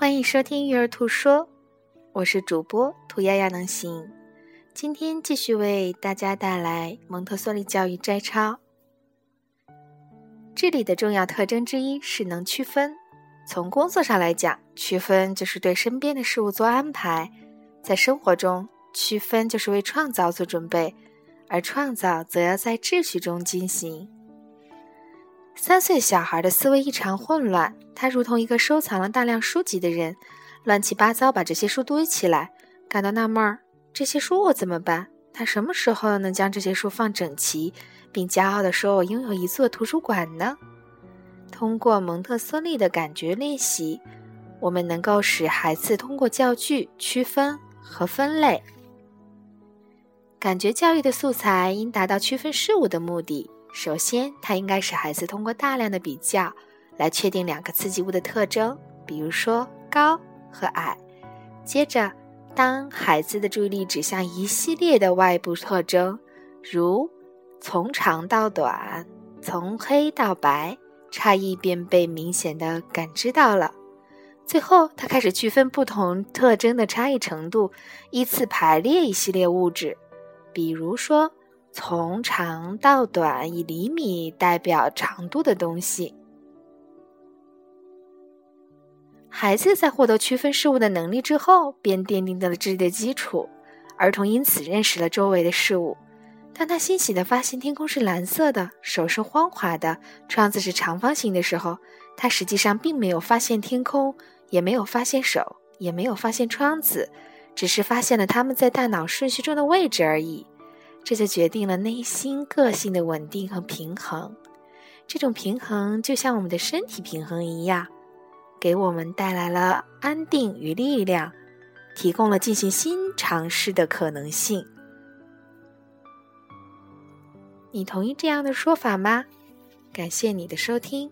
欢迎收听育儿兔说，我是主播兔丫丫能行。今天继续为大家带来蒙特梭利教育摘抄。这里的重要特征之一是能区分。从工作上来讲，区分就是对身边的事物做安排；在生活中，区分就是为创造做准备，而创造则要在秩序中进行。三岁小孩的思维异常混乱，他如同一个收藏了大量书籍的人，乱七八糟把这些书堆起来，感到纳闷儿：这些书我怎么办？他什么时候能将这些书放整齐，并骄傲地说：“我拥有一座图书馆呢？”通过蒙特梭利的感觉练习，我们能够使孩子通过教具区分和分类。感觉教育的素材应达到区分事物的目的。首先，它应该使孩子通过大量的比较来确定两个刺激物的特征，比如说高和矮。接着，当孩子的注意力指向一系列的外部特征，如从长到短、从黑到白，差异便被明显的感知到了。最后，他开始区分不同特征的差异程度，依次排列一系列物质，比如说。从长到短，以厘米代表长度的东西。孩子在获得区分事物的能力之后，便奠定了智力的基础。儿童因此认识了周围的事物。当他欣喜地发现天空是蓝色的，手是光滑的，窗子是长方形的时候，他实际上并没有发现天空，也没有发现手，也没有发现窗子，只是发现了他们在大脑顺序中的位置而已。这就决定了内心个性的稳定和平衡。这种平衡就像我们的身体平衡一样，给我们带来了安定与力量，提供了进行新尝试的可能性。你同意这样的说法吗？感谢你的收听。